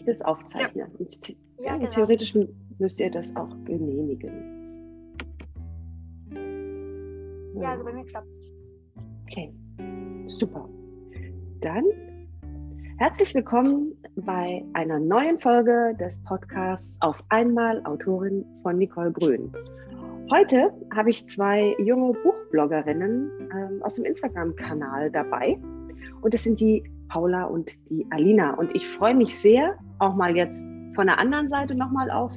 ich das aufzeichne. Ja. Und ja, genau. theoretisch müsst ihr das auch genehmigen. Ja, also bei mir klappt es. Okay, super. Dann herzlich willkommen bei einer neuen Folge des Podcasts Auf einmal Autorin von Nicole Grün. Heute habe ich zwei junge Buchbloggerinnen ähm, aus dem Instagram-Kanal dabei. Und das sind die Paula und die Alina. Und ich freue mich sehr, auch mal jetzt von der anderen Seite nochmal auf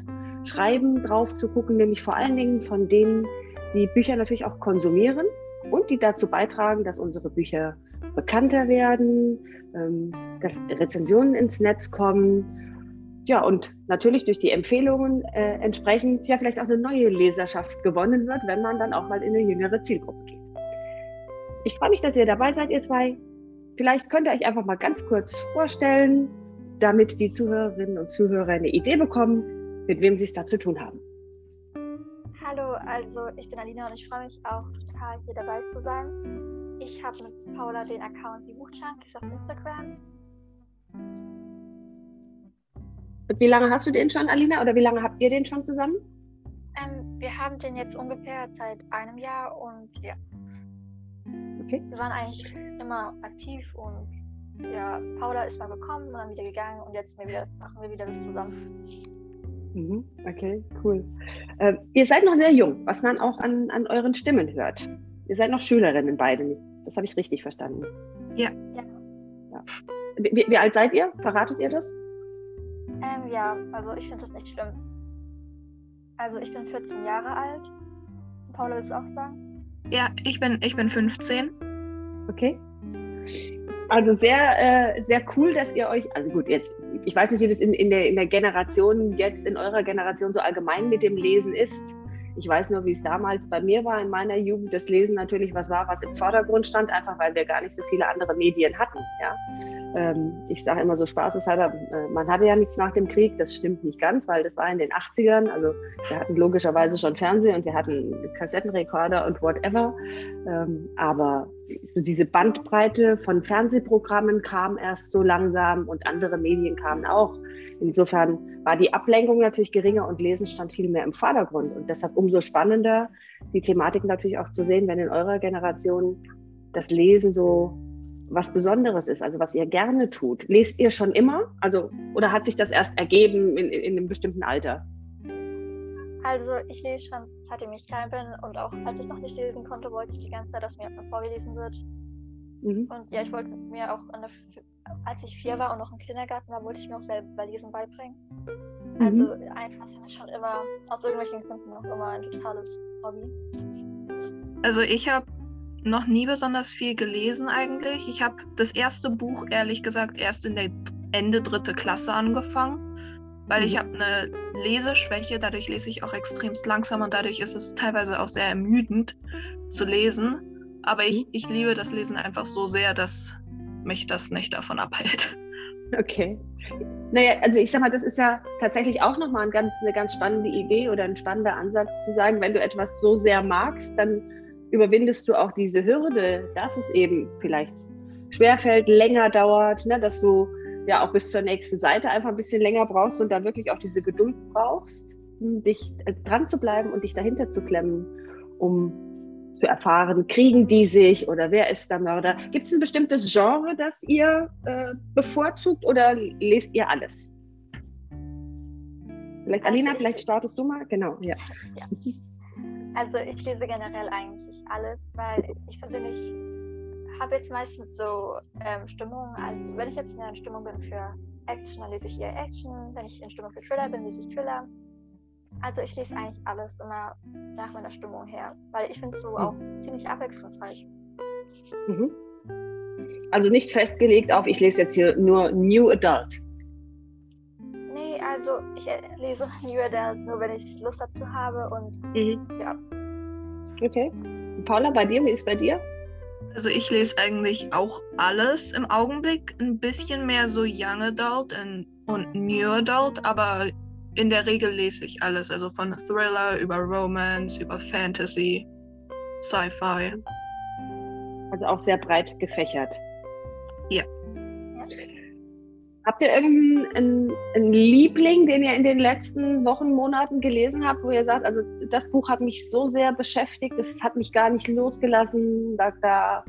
Schreiben drauf zu gucken, nämlich vor allen Dingen von denen, die Bücher natürlich auch konsumieren und die dazu beitragen, dass unsere Bücher bekannter werden, ähm, dass Rezensionen ins Netz kommen. Ja, und natürlich durch die Empfehlungen äh, entsprechend ja vielleicht auch eine neue Leserschaft gewonnen wird, wenn man dann auch mal in eine jüngere Zielgruppe geht. Ich freue mich, dass ihr dabei seid, ihr zwei. Vielleicht könnt ihr euch einfach mal ganz kurz vorstellen, damit die Zuhörerinnen und Zuhörer eine Idee bekommen, mit wem sie es da zu tun haben. Hallo, also ich bin Alina und ich freue mich auch total hier dabei zu sein. Ich habe mit Paula den Account Die Buchjunkies auf Instagram. Und wie lange hast du den schon, Alina, oder wie lange habt ihr den schon zusammen? Ähm, wir haben den jetzt ungefähr seit einem Jahr und ja. Okay. Wir waren eigentlich immer aktiv und ja, Paula ist mal gekommen und dann wieder gegangen und jetzt wieder, machen wir wieder das zusammen. Mhm, okay, cool. Äh, ihr seid noch sehr jung, was man auch an, an euren Stimmen hört. Ihr seid noch Schülerinnen beide, das habe ich richtig verstanden. Ja. ja. ja. Wie, wie, alt seid ihr? Verratet ihr das? Ähm, ja, also ich finde das nicht schlimm. Also ich bin 14 Jahre alt. Paula, willst du auch sagen? Ja, ich bin, ich bin 15. Okay. Also sehr, äh, sehr cool, dass ihr euch, also gut, jetzt, ich weiß nicht, wie das in, in, der, in der Generation, jetzt in eurer Generation so allgemein mit dem Lesen ist. Ich weiß nur, wie es damals bei mir war in meiner Jugend, das Lesen natürlich was war, was im Vordergrund stand, einfach weil wir gar nicht so viele andere Medien hatten. Ja? Ähm, ich sage immer so spaßeshalber, äh, man hatte ja nichts nach dem Krieg, das stimmt nicht ganz, weil das war in den 80ern, also wir hatten logischerweise schon Fernsehen und wir hatten Kassettenrekorder und whatever, ähm, aber so diese Bandbreite von Fernsehprogrammen kam erst so langsam und andere Medien kamen auch. Insofern war die Ablenkung natürlich geringer und Lesen stand viel mehr im Vordergrund und deshalb umso spannender, die Thematik natürlich auch zu sehen, wenn in eurer Generation das Lesen so was Besonderes ist, also was ihr gerne tut. Lest ihr schon immer? Also, oder hat sich das erst ergeben in, in einem bestimmten Alter? Also ich lese schon, seitdem ich klein bin und auch als ich noch nicht lesen konnte, wollte ich die ganze Zeit, dass mir vorgelesen wird. Mhm. Und ja, ich wollte mir auch, der, als ich vier war und noch im Kindergarten war, wollte ich mir auch selber Lesen beibringen. Mhm. Also einfach ist schon immer, aus irgendwelchen Gründen noch immer ein totales Hobby. Also ich habe noch nie besonders viel gelesen eigentlich. Ich habe das erste Buch, ehrlich gesagt, erst in der Ende dritte Klasse angefangen, weil mhm. ich habe eine Leseschwäche, dadurch lese ich auch extremst langsam und dadurch ist es teilweise auch sehr ermüdend zu lesen. Aber ich, mhm. ich liebe das Lesen einfach so sehr, dass mich das nicht davon abhält. Okay. Naja, also ich sag mal, das ist ja tatsächlich auch nochmal ein ganz, eine ganz spannende Idee oder ein spannender Ansatz zu sagen, wenn du etwas so sehr magst, dann überwindest du auch diese Hürde, dass es eben vielleicht schwerfällt, länger dauert, ne, dass du ja auch bis zur nächsten Seite einfach ein bisschen länger brauchst und da wirklich auch diese Geduld brauchst, dich äh, dran zu bleiben und dich dahinter zu klemmen, um zu erfahren, kriegen die sich oder wer ist der Mörder? Gibt es ein bestimmtes Genre, das ihr äh, bevorzugt oder lest ihr alles? Vielleicht, Alina, also vielleicht startest du mal. Genau, ja. ja. Also ich lese generell eigentlich alles, weil ich persönlich habe jetzt meistens so ähm, Stimmungen. Also wenn ich jetzt in einer Stimmung bin für Action, dann lese ich eher Action. Wenn ich in Stimmung für Thriller bin, lese ich Thriller. Also ich lese eigentlich alles immer nach meiner Stimmung her, weil ich finde es so mhm. auch ziemlich abwechslungsreich. Mhm. Also nicht festgelegt auf, ich lese jetzt hier nur New Adult. Also ich äh, lese New Adult nur, wenn ich Lust dazu habe und mhm. ja. Okay. Paula, bei dir, wie ist es bei dir? Also ich lese eigentlich auch alles im Augenblick, ein bisschen mehr so Young Adult und New Adult, aber in der Regel lese ich alles, also von Thriller über Romance, über Fantasy, Sci-Fi. Also auch sehr breit gefächert. Ja. Habt ihr irgendeinen einen Liebling, den ihr in den letzten Wochen, Monaten gelesen habt, wo ihr sagt, also das Buch hat mich so sehr beschäftigt, das hat mich gar nicht losgelassen, da, da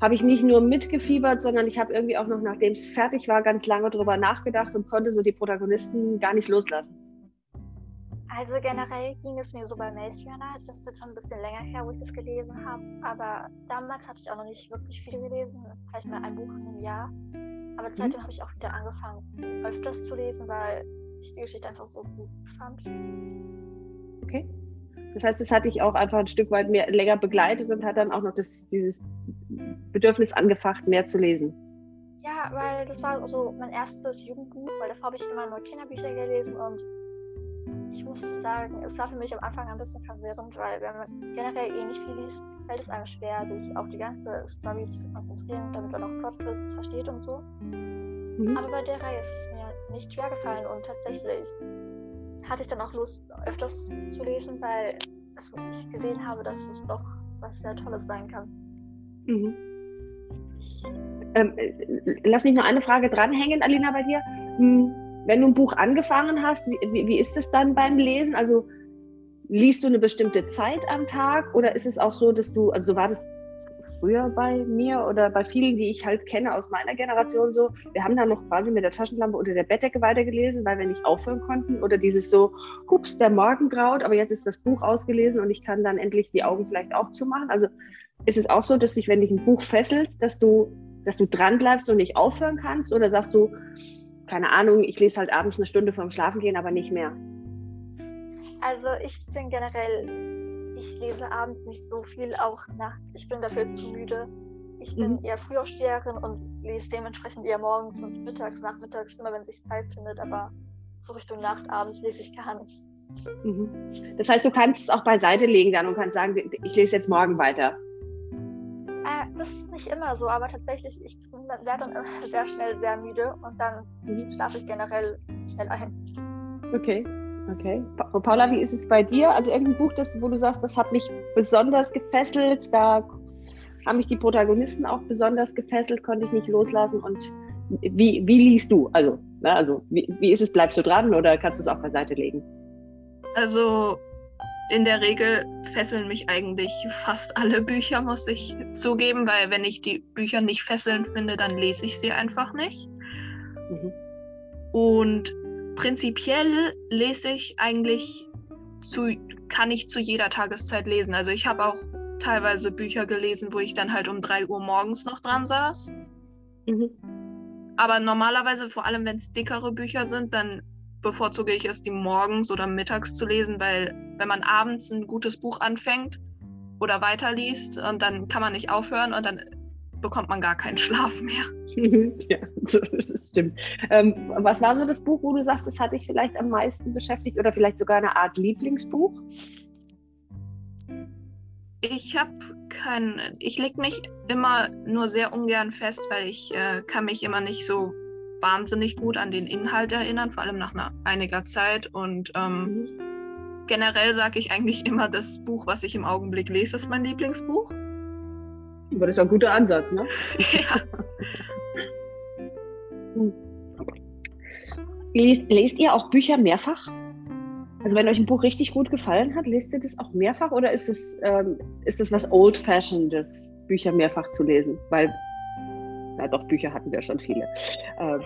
habe ich nicht nur mitgefiebert, sondern ich habe irgendwie auch noch, nachdem es fertig war, ganz lange drüber nachgedacht und konnte so die Protagonisten gar nicht loslassen. Also generell ging es mir so bei Maze Runner, das ist jetzt schon ein bisschen länger her, wo ich das gelesen habe, aber damals hatte ich auch noch nicht wirklich viel gelesen, vielleicht mal ein Buch in einem Jahr. Aber mhm. seitdem habe ich auch wieder angefangen, öfters zu lesen, weil ich die Geschichte einfach so gut fand. Okay. Das heißt, es hat dich auch einfach ein Stück weit mehr länger begleitet und hat dann auch noch das, dieses Bedürfnis angefacht, mehr zu lesen. Ja, weil das war so mein erstes Jugendbuch, weil davor habe ich immer nur Kinderbücher gelesen und ich muss sagen, es war für mich am Anfang ein bisschen verwirrend, weil wenn man generell eh nicht viel liest, fällt es einem schwer, sich auf die ganze Story zu konzentrieren, damit man auch Plot-Twists versteht und so. Mhm. Aber bei der Reihe ist es mir nicht schwer gefallen und tatsächlich hatte ich dann auch Lust, öfters zu lesen, weil ich gesehen habe, dass es doch was sehr Tolles sein kann. Mhm. Ähm, lass mich noch eine Frage dranhängen, Alina, bei dir. Hm wenn du ein Buch angefangen hast, wie, wie, ist es dann beim Lesen? Also liest du eine bestimmte Zeit am Tag oder ist es auch so, dass du, also so war das früher bei mir oder bei vielen, die ich halt kenne aus meiner Generation so, wir haben dann noch quasi mit der Taschenlampe unter der Bettdecke weitergelesen, weil wir nicht aufhören konnten oder dieses so, hups, der Morgen graut, aber jetzt ist das Buch ausgelesen und ich kann dann endlich die Augen vielleicht auch zumachen. Also ist es auch so, dass sich, wenn dich ein Buch fesselt, dass du, dass du dran bleibst und nicht aufhören kannst oder sagst du, keine Ahnung, ich lese halt abends eine Stunde vorm Schlafengehen, aber nicht mehr. Also ich bin generell, ich lese abends nicht so viel, auch nachts. Ich bin dafür zu müde. Ich bin mhm. eher Frühaufsteherin und lese dementsprechend eher morgens und mittags, nachmittags, immer wenn sich Zeit findet, aber so Richtung Nacht, abends lese ich gar nicht. Mhm. Das heißt, du kannst es auch beiseite legen dann und kannst sagen, ich lese jetzt morgen weiter. Das ist nicht immer so, aber tatsächlich, ich werde dann immer sehr schnell sehr müde und dann mhm. schlafe ich generell schnell ein. Okay, okay. Pa Paula, wie ist es bei dir? Also irgendein Buch, das, wo du sagst, das hat mich besonders gefesselt, da haben mich die Protagonisten auch besonders gefesselt, konnte ich nicht loslassen und wie, wie liest du? Also, ne, also wie, wie ist es, bleibst du dran oder kannst du es auch beiseite legen? Also in der Regel fesseln mich eigentlich fast alle Bücher, muss ich zugeben, weil wenn ich die Bücher nicht fesselnd finde, dann lese ich sie einfach nicht. Mhm. Und prinzipiell lese ich eigentlich zu, kann ich zu jeder Tageszeit lesen. Also ich habe auch teilweise Bücher gelesen, wo ich dann halt um 3 Uhr morgens noch dran saß. Mhm. Aber normalerweise, vor allem wenn es dickere Bücher sind, dann bevorzuge ich es, die morgens oder mittags zu lesen, weil wenn man abends ein gutes Buch anfängt oder weiterliest und dann kann man nicht aufhören und dann bekommt man gar keinen Schlaf mehr. ja, das stimmt. Ähm, was war so das Buch, wo du sagst, das hat dich vielleicht am meisten beschäftigt oder vielleicht sogar eine Art Lieblingsbuch? Ich habe kein, ich lege mich immer nur sehr ungern fest, weil ich äh, kann mich immer nicht so wahnsinnig gut an den Inhalt erinnern, vor allem nach einer, einiger Zeit. Und ähm, generell sage ich eigentlich immer, das Buch, was ich im Augenblick lese, ist mein Lieblingsbuch. Aber das ist ein guter Ansatz, ne? ja. Lest, lest ihr auch Bücher mehrfach? Also wenn euch ein Buch richtig gut gefallen hat, lest ihr das auch mehrfach oder ist es, ähm, ist es was Old-Fashioned, Bücher mehrfach zu lesen? Weil ja, doch, Bücher hatten wir schon viele. Ähm,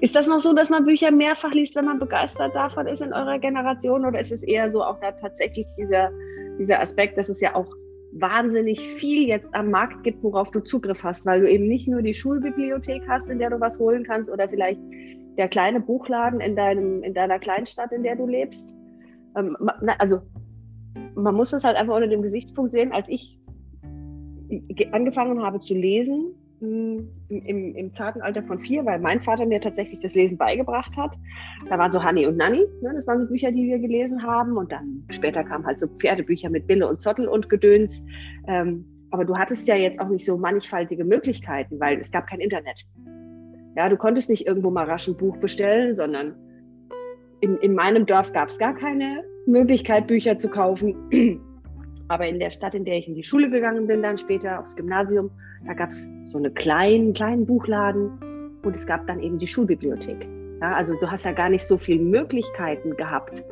ist das noch so, dass man Bücher mehrfach liest, wenn man begeistert davon ist in eurer Generation? Oder ist es eher so auch da tatsächlich dieser, dieser Aspekt, dass es ja auch wahnsinnig viel jetzt am Markt gibt, worauf du Zugriff hast, weil du eben nicht nur die Schulbibliothek hast, in der du was holen kannst, oder vielleicht der kleine Buchladen in, deinem, in deiner Kleinstadt, in der du lebst. Ähm, also man muss das halt einfach unter dem Gesichtspunkt sehen, als ich angefangen habe zu lesen, hm, im, im, zarten Alter von vier, weil mein Vater mir tatsächlich das Lesen beigebracht hat. Da waren so Hanni und Nanni, ne, das waren so Bücher, die wir gelesen haben. Und dann später kamen halt so Pferdebücher mit Bille und Zottel und Gedöns. Ähm, aber du hattest ja jetzt auch nicht so mannigfaltige Möglichkeiten, weil es gab kein Internet. Ja, du konntest nicht irgendwo mal rasch ein Buch bestellen, sondern in, in meinem Dorf gab es gar keine Möglichkeit, Bücher zu kaufen. Aber in der Stadt, in der ich in die Schule gegangen bin, dann später aufs Gymnasium, da gab es so einen kleinen, kleinen Buchladen. und es gab dann eben die Schulbibliothek. Ja, also du hast ja gar nicht so viele Möglichkeiten gehabt,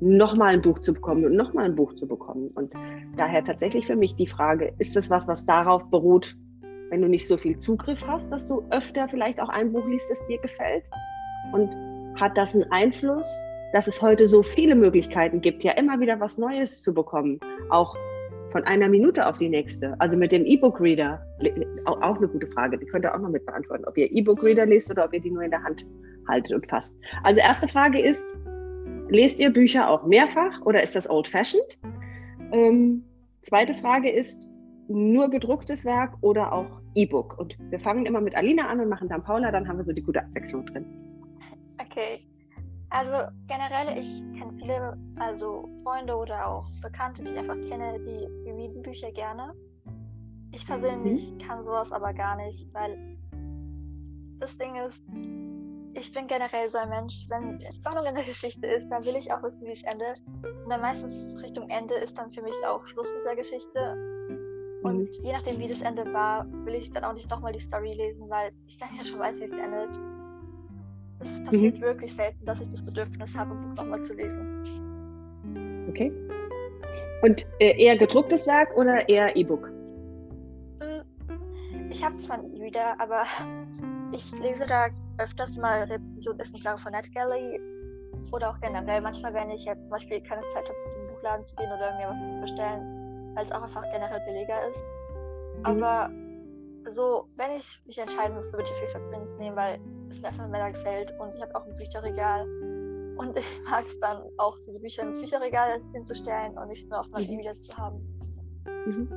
nochmal ein Buch zu bekommen und nochmal ein Buch zu bekommen. Und daher tatsächlich für mich die Frage, ist das was, was darauf beruht, wenn du nicht so viel Zugriff hast, dass du öfter vielleicht auch ein Buch liest, das dir gefällt? Und hat das einen Einfluss, dass es heute so viele Möglichkeiten gibt, ja immer wieder was Neues zu bekommen, auch von einer Minute auf die nächste. Also mit dem E-Book-Reader, auch eine gute Frage, die könnt ihr auch noch mit beantworten, ob ihr E-Book-Reader lest oder ob ihr die nur in der Hand haltet und fasst. Also erste Frage ist, lest ihr Bücher auch mehrfach oder ist das old-fashioned? Ähm, zweite Frage ist, nur gedrucktes Werk oder auch E-Book? Und wir fangen immer mit Alina an und machen dann Paula, dann haben wir so die gute Abwechslung drin. Okay. Also generell, ich kenne viele, also Freunde oder auch Bekannte, die ich einfach kenne, die readen Bücher gerne. Ich persönlich mhm. kann sowas aber gar nicht, weil das Ding ist, ich bin generell so ein Mensch, wenn Spannung in der Geschichte ist, dann will ich auch wissen, wie es endet. Und dann meistens Richtung Ende ist dann für mich auch Schluss mit der Geschichte. Und mhm. je nachdem, wie das Ende war, will ich dann auch nicht nochmal die Story lesen, weil ich dann ja schon weiß, wie es endet. Es passiert mhm. wirklich selten, dass ich das Bedürfnis habe, ein Buch nochmal zu lesen. Okay. Und äh, eher gedrucktes Werk oder eher E-Book? Hm, ich habe zwar einen E-Reader, aber ich lese da öfters mal Rezensionen Exemplare von NetGalley oder auch generell. Manchmal, wenn ich jetzt zum Beispiel keine Zeit habe, zum Buchladen zu gehen oder mir was zu bestellen, weil es auch einfach generell billiger ist. Mhm. Aber so, wenn ich mich entscheiden müsste, würde ich viel Prince nehmen, weil es mir einfach mehr gefällt und ich habe auch ein Bücherregal und ich mag es dann auch, diese Bücher ins Bücherregal hinzustellen und nicht nur auf meinem mhm. E-Reader zu haben. Mhm.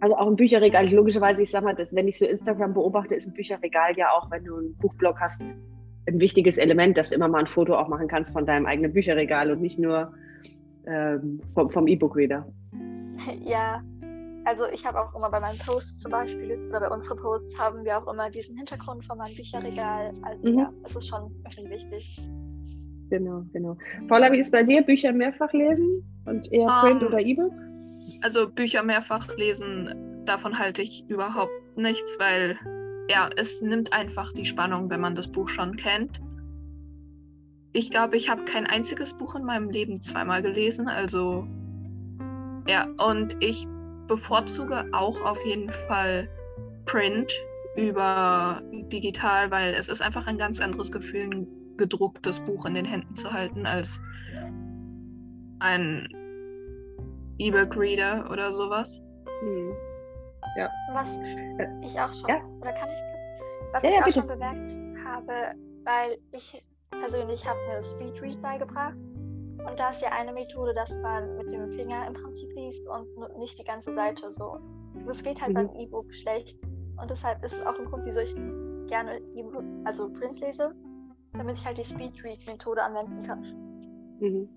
Also auch ein Bücherregal, ich, logischerweise, ich sag mal, dass, wenn ich so Instagram beobachte, ist ein Bücherregal ja auch, wenn du einen Buchblog hast, ein wichtiges Element, dass du immer mal ein Foto auch machen kannst von deinem eigenen Bücherregal und nicht nur ähm, vom, vom E-Book-Reader. Ja, also ich habe auch immer bei meinen Posts zum Beispiel oder bei unseren Posts haben wir auch immer diesen Hintergrund von meinem Bücherregal. Also mhm. ja, das ist schon wirklich wichtig. Genau, genau. Paula, wie ist bei dir? Bücher mehrfach lesen und eher um, Print ähm, oder E-Book? Also Bücher mehrfach lesen, davon halte ich überhaupt nichts, weil ja, es nimmt einfach die Spannung, wenn man das Buch schon kennt. Ich glaube, ich habe kein einziges Buch in meinem Leben zweimal gelesen, also ja, und ich bevorzuge auch auf jeden Fall Print über digital, weil es ist einfach ein ganz anderes Gefühl, ein gedrucktes Buch in den Händen zu halten, als ein E-Book-Reader oder sowas. Hm. Ja. Was ich auch schon, ja. oder kann ich, was ja, ich ja, auch bitte. schon bemerkt habe, weil ich persönlich habe mir Speedread beigebracht und da ist ja eine Methode, dass man mit dem Finger im Prinzip liest und nicht die ganze Seite so. Das geht halt mhm. beim E-Book schlecht. Und deshalb ist es auch ein Grund, wieso ich gerne E-Book, also Print lese, damit ich halt die Speedread-Methode anwenden kann. Mhm.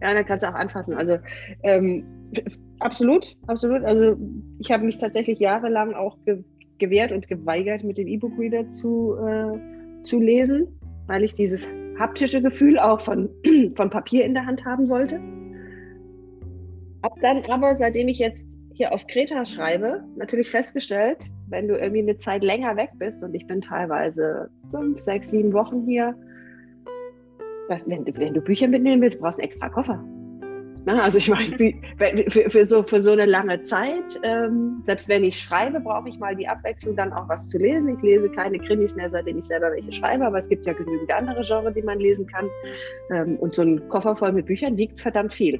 Ja, dann kannst du auch anfassen. Also ähm, absolut, absolut. Also ich habe mich tatsächlich jahrelang auch ge gewehrt und geweigert, mit dem E-Book-Reader zu, äh, zu lesen, weil ich dieses haptische Gefühl auch von, von Papier in der Hand haben wollte. Hab dann aber, seitdem ich jetzt hier auf Kreta schreibe, natürlich festgestellt, wenn du irgendwie eine Zeit länger weg bist und ich bin teilweise fünf, sechs, sieben Wochen hier, dass, wenn, wenn du Bücher mitnehmen willst, brauchst du einen extra Koffer. Na, also ich meine, für, für, so, für so eine lange Zeit, ähm, selbst wenn ich schreibe, brauche ich mal die Abwechslung, dann auch was zu lesen. Ich lese keine Krimis mehr, seitdem ich selber welche schreibe, aber es gibt ja genügend andere Genres, die man lesen kann. Ähm, und so ein Koffer voll mit Büchern wiegt verdammt viel.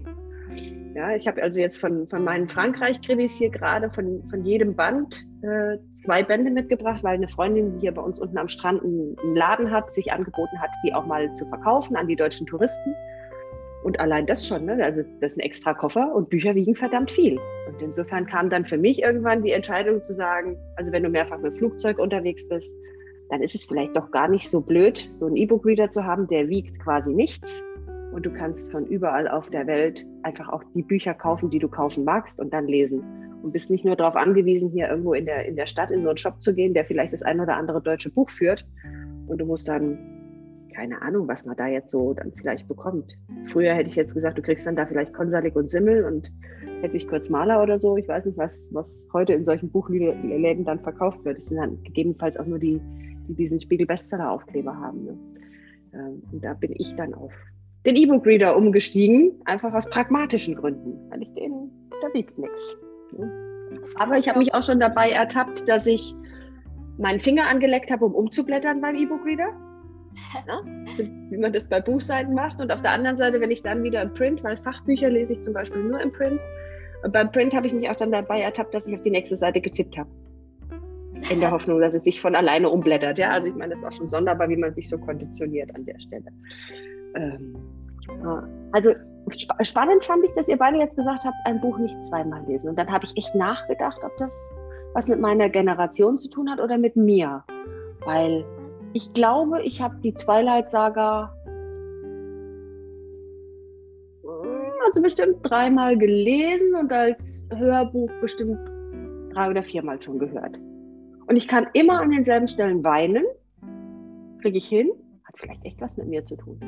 Ja, ich habe also jetzt von, von meinen Frankreich-Krimis hier gerade von, von jedem Band äh, zwei Bände mitgebracht, weil eine Freundin, die hier bei uns unten am Strand einen Laden hat, sich angeboten hat, die auch mal zu verkaufen an die deutschen Touristen. Und allein das schon, ne? also das ist ein extra Koffer und Bücher wiegen verdammt viel. Und insofern kam dann für mich irgendwann die Entscheidung zu sagen, also wenn du mehrfach mit Flugzeug unterwegs bist, dann ist es vielleicht doch gar nicht so blöd, so einen E-Book-Reader zu haben, der wiegt quasi nichts. Und du kannst von überall auf der Welt einfach auch die Bücher kaufen, die du kaufen magst und dann lesen. Und bist nicht nur darauf angewiesen, hier irgendwo in der, in der Stadt in so einen Shop zu gehen, der vielleicht das ein oder andere deutsche Buch führt. Und du musst dann keine Ahnung, was man da jetzt so dann vielleicht bekommt. Früher hätte ich jetzt gesagt, du kriegst dann da vielleicht Konsalik und Simmel und Hedwig Kurz Maler oder so. Ich weiß nicht, was, was heute in solchen Buchläden dann verkauft wird. Es sind dann gegebenenfalls auch nur die, die diesen Spiegel-Bestseller-Aufkleber haben. Ne? Ähm, und da bin ich dann auf den E-Book-Reader umgestiegen, einfach aus pragmatischen Gründen, weil ich den, da wiegt nichts. Ne? Aber ich habe mich auch schon dabei ertappt, dass ich meinen Finger angeleckt habe, um umzublättern beim E-Book-Reader. Ja, wie man das bei Buchseiten macht. Und auf der anderen Seite, wenn ich dann wieder im Print, weil Fachbücher lese ich zum Beispiel nur im Print. Und beim Print habe ich mich auch dann dabei ertappt, dass ich auf die nächste Seite getippt habe. In der Hoffnung, dass es sich von alleine umblättert. Ja, also ich meine, das ist auch schon sonderbar, wie man sich so konditioniert an der Stelle. Ähm, also spannend fand ich, dass ihr beide jetzt gesagt habt, ein Buch nicht zweimal lesen. Und dann habe ich echt nachgedacht, ob das was mit meiner Generation zu tun hat oder mit mir. Weil ich glaube, ich habe die Twilight Saga hm, also bestimmt dreimal gelesen und als Hörbuch bestimmt drei oder viermal schon gehört. Und ich kann immer an denselben Stellen weinen, kriege ich hin, hat vielleicht echt was mit mir zu tun.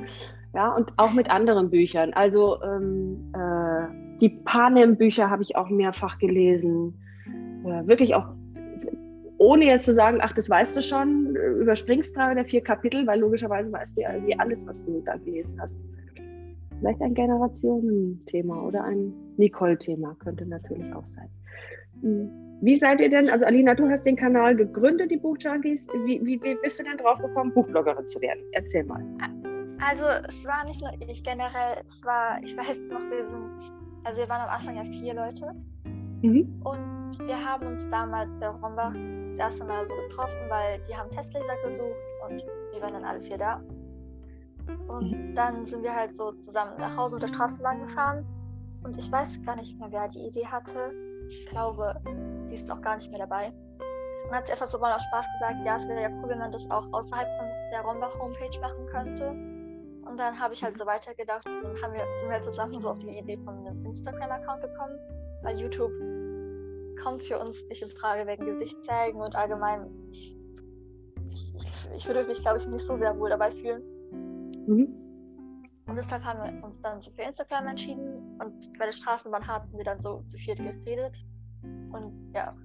Ja, und auch mit anderen Büchern. Also ähm, äh, die Panem-Bücher habe ich auch mehrfach gelesen. Äh, wirklich auch, ohne jetzt zu sagen, ach, das weißt du schon, äh, überspringst drei oder vier Kapitel, weil logischerweise weißt du ja irgendwie alles, was du da gelesen hast. Vielleicht ein Generationenthema oder ein Nicole-Thema könnte natürlich auch sein. Hm. Wie seid ihr denn, also Alina, du hast den Kanal gegründet, die Buchjunkies. Wie, wie, wie bist du denn drauf gekommen, Buchbloggerin zu werden? Erzähl mal. Also es war nicht nur ich generell, es war, ich weiß noch, wir sind, also wir waren am Anfang ja vier Leute. Mhm. Und wir haben uns damals bei Rombach das erste Mal so getroffen, weil die haben Testleser gesucht und die waren dann alle vier da. Und mhm. dann sind wir halt so zusammen nach Hause mit der Straßenbahn gefahren. Und ich weiß gar nicht mehr, wer die Idee hatte. Ich glaube, die ist auch gar nicht mehr dabei. Und hat sie einfach so mal aus Spaß gesagt, ja, es wäre ja cool, wenn man das auch außerhalb von der Rombach-Homepage machen könnte. Und dann habe ich halt so weitergedacht und dann haben wir, sind wir halt zusammen so auf die Idee von einem Instagram-Account gekommen, weil YouTube kommt für uns nicht in Frage wegen Gesicht zeigen und allgemein, ich, ich, ich würde mich, glaube ich, nicht so sehr wohl dabei fühlen. Mhm. Und deshalb haben wir uns dann so für Instagram entschieden und bei der Straßenbahn hatten wir dann so zu viert geredet. Und ja,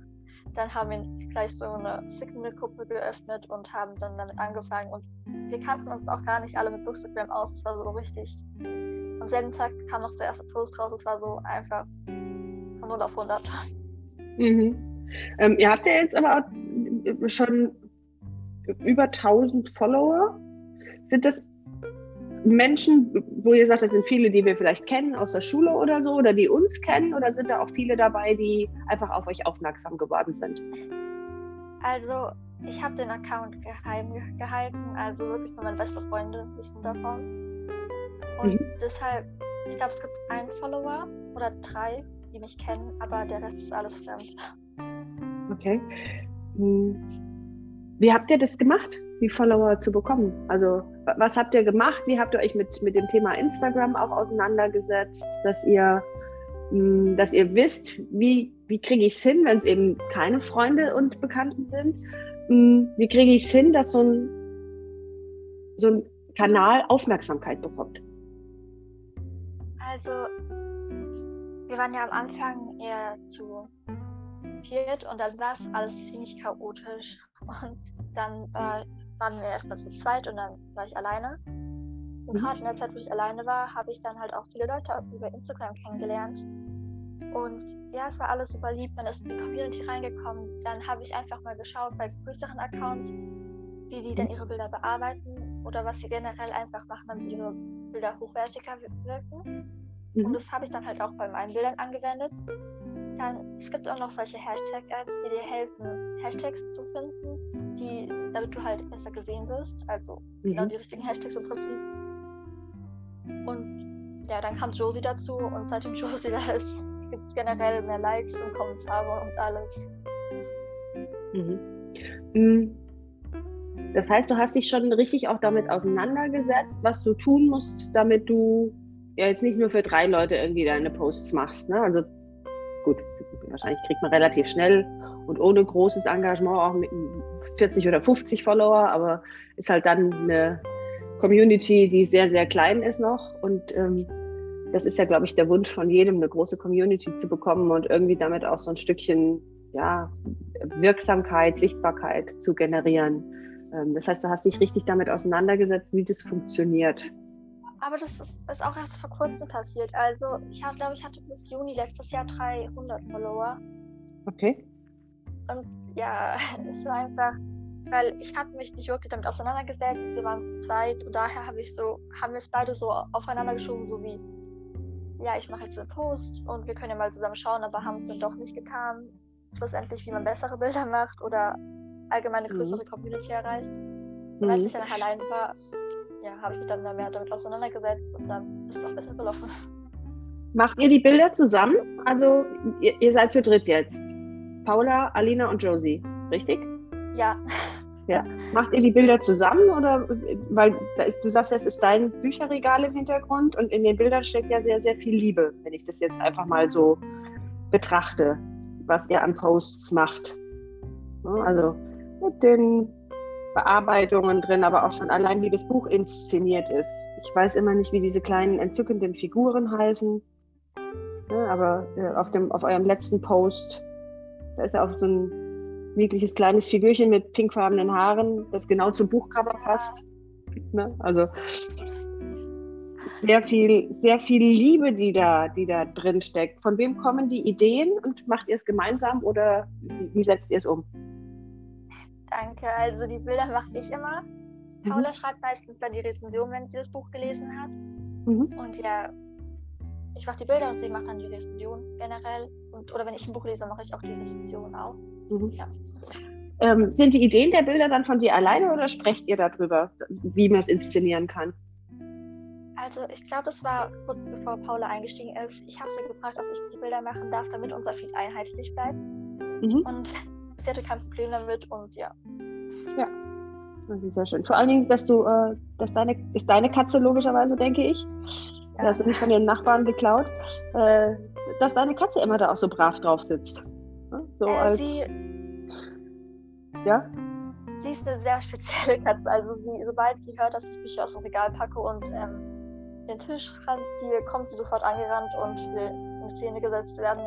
dann haben wir gleich so eine Signal-Gruppe geöffnet und haben dann damit angefangen. Und wir kannten uns auch gar nicht alle mit Bookstagram aus. Es war so richtig. Am selben Tag kam noch der erste Post raus. Es war so einfach von 0 auf 100. Mhm. Ähm, ihr habt ja jetzt aber schon über 1000 Follower. Sind das Menschen, wo ihr sagt, das sind viele, die wir vielleicht kennen aus der Schule oder so, oder die uns kennen, oder sind da auch viele dabei, die einfach auf euch aufmerksam geworden sind? Also, ich habe den Account geheim gehalten, also wirklich nur meine beste Freunde wissen davon. Und mhm. deshalb, ich glaube, es gibt einen Follower oder drei, die mich kennen, aber der Rest ist alles fremd. Okay. Hm. Wie habt ihr das gemacht? die Follower zu bekommen? Also was habt ihr gemacht? Wie habt ihr euch mit, mit dem Thema Instagram auch auseinandergesetzt, dass ihr, hm, dass ihr wisst, wie, wie kriege ich es hin, wenn es eben keine Freunde und Bekannten sind? Hm, wie kriege ich es hin, dass so ein, so ein Kanal Aufmerksamkeit bekommt? Also wir waren ja am Anfang eher zu viert und dann war es alles ziemlich chaotisch. Und dann äh, waren wir erstmal zu zweit und dann war ich alleine. Und mhm. gerade in der Zeit, wo ich alleine war, habe ich dann halt auch viele Leute über Instagram kennengelernt. Und ja, es war alles super lieb. Man ist in die Community reingekommen. Dann habe ich einfach mal geschaut bei größeren Accounts, wie die dann ihre Bilder bearbeiten oder was sie generell einfach machen, damit ihre Bilder hochwertiger wirken. Mhm. Und das habe ich dann halt auch bei meinen Bildern angewendet. Dann, es gibt auch noch solche Hashtag-Apps, die dir helfen, Hashtags zu finden, die, damit du halt besser gesehen wirst. Also genau mhm. genau die richtigen Hashtags im Prinzip. Und ja, dann kam Josie dazu und seitdem Josie da ist, gibt es generell mehr Likes und Kommentare und alles. Mhm. mhm. Das heißt, du hast dich schon richtig auch damit auseinandergesetzt, was du tun musst, damit du ja jetzt nicht nur für drei Leute irgendwie deine Posts machst. Ne? Also gut, wahrscheinlich kriegt man relativ schnell und ohne großes Engagement auch mit 40 oder 50 Follower, aber ist halt dann eine Community, die sehr, sehr klein ist noch. Und ähm, das ist ja, glaube ich, der Wunsch von jedem, eine große Community zu bekommen und irgendwie damit auch so ein Stückchen ja, Wirksamkeit, Sichtbarkeit zu generieren. Ähm, das heißt, du hast dich richtig damit auseinandergesetzt, wie das funktioniert. Aber das ist, ist auch erst vor kurzem passiert. Also ich glaube, ich hatte bis Juni letztes Jahr 300 Follower. Okay. Und ja, es war einfach, weil ich hatte mich nicht wirklich damit auseinandergesetzt. Wir waren zu zweit und daher habe ich so, haben wir es beide so aufeinander geschoben, so wie, ja, ich mache jetzt einen Post und wir können ja mal zusammen schauen, aber haben es dann doch nicht getan. Schlussendlich, wie man bessere Bilder macht oder allgemeine mhm. größere mhm. Community erreicht. Und als mhm. ich dann allein war, ja, habe ich mich dann mehr damit auseinandergesetzt und dann ist es auch besser gelaufen. Macht ihr die Bilder zusammen? Also ihr, ihr seid zu dritt jetzt. Paula, Alina und Josie, richtig? Ja. Ja. Macht ihr die Bilder zusammen oder weil du sagst, es ist dein Bücherregal im Hintergrund und in den Bildern steckt ja sehr, sehr viel Liebe, wenn ich das jetzt einfach mal so betrachte, was ihr an Posts macht. Also mit den Bearbeitungen drin, aber auch schon allein, wie das Buch inszeniert ist. Ich weiß immer nicht, wie diese kleinen entzückenden Figuren heißen, aber äh, auf, dem, auf eurem letzten Post, da ist ja auch so ein niedliches kleines Figürchen mit pinkfarbenen Haaren, das genau zum Buchcover passt. Ne? Also sehr viel, sehr viel Liebe, die da, die da drin steckt. Von wem kommen die Ideen und macht ihr es gemeinsam oder wie setzt ihr es um? Danke. Also die Bilder mache ich immer. Mhm. Paula schreibt meistens dann die Rezension, wenn sie das Buch gelesen hat. Mhm. Und ja, ich mache die Bilder und sie macht dann die Rezension generell. Und, oder wenn ich ein Buch lese, mache ich auch die Rezension auch. Mhm. Ja. Ähm, sind die Ideen der Bilder dann von dir alleine oder sprecht ihr darüber, wie man es inszenieren kann? Also ich glaube, das war kurz bevor Paula eingestiegen ist. Ich habe sie gefragt, ob ich die Bilder machen darf, damit unser Feed einheitlich bleibt. Mhm. Und sie hatte kein Problem damit und ja. Ja, das ist sehr schön. Vor allen Dingen, dass du, äh, dass deine, ist deine Katze logischerweise, denke ich. Ja. Hast du nicht von den Nachbarn geklaut, äh, dass deine Katze immer da auch so brav drauf sitzt. So äh, als, sie, ja? Sie ist eine sehr spezielle Katze. Also sie, sobald sie hört, dass ich Bücher aus dem Regal packe und ähm, den Tisch ranziehe, kommt sie sofort angerannt und will in Szene gesetzt werden.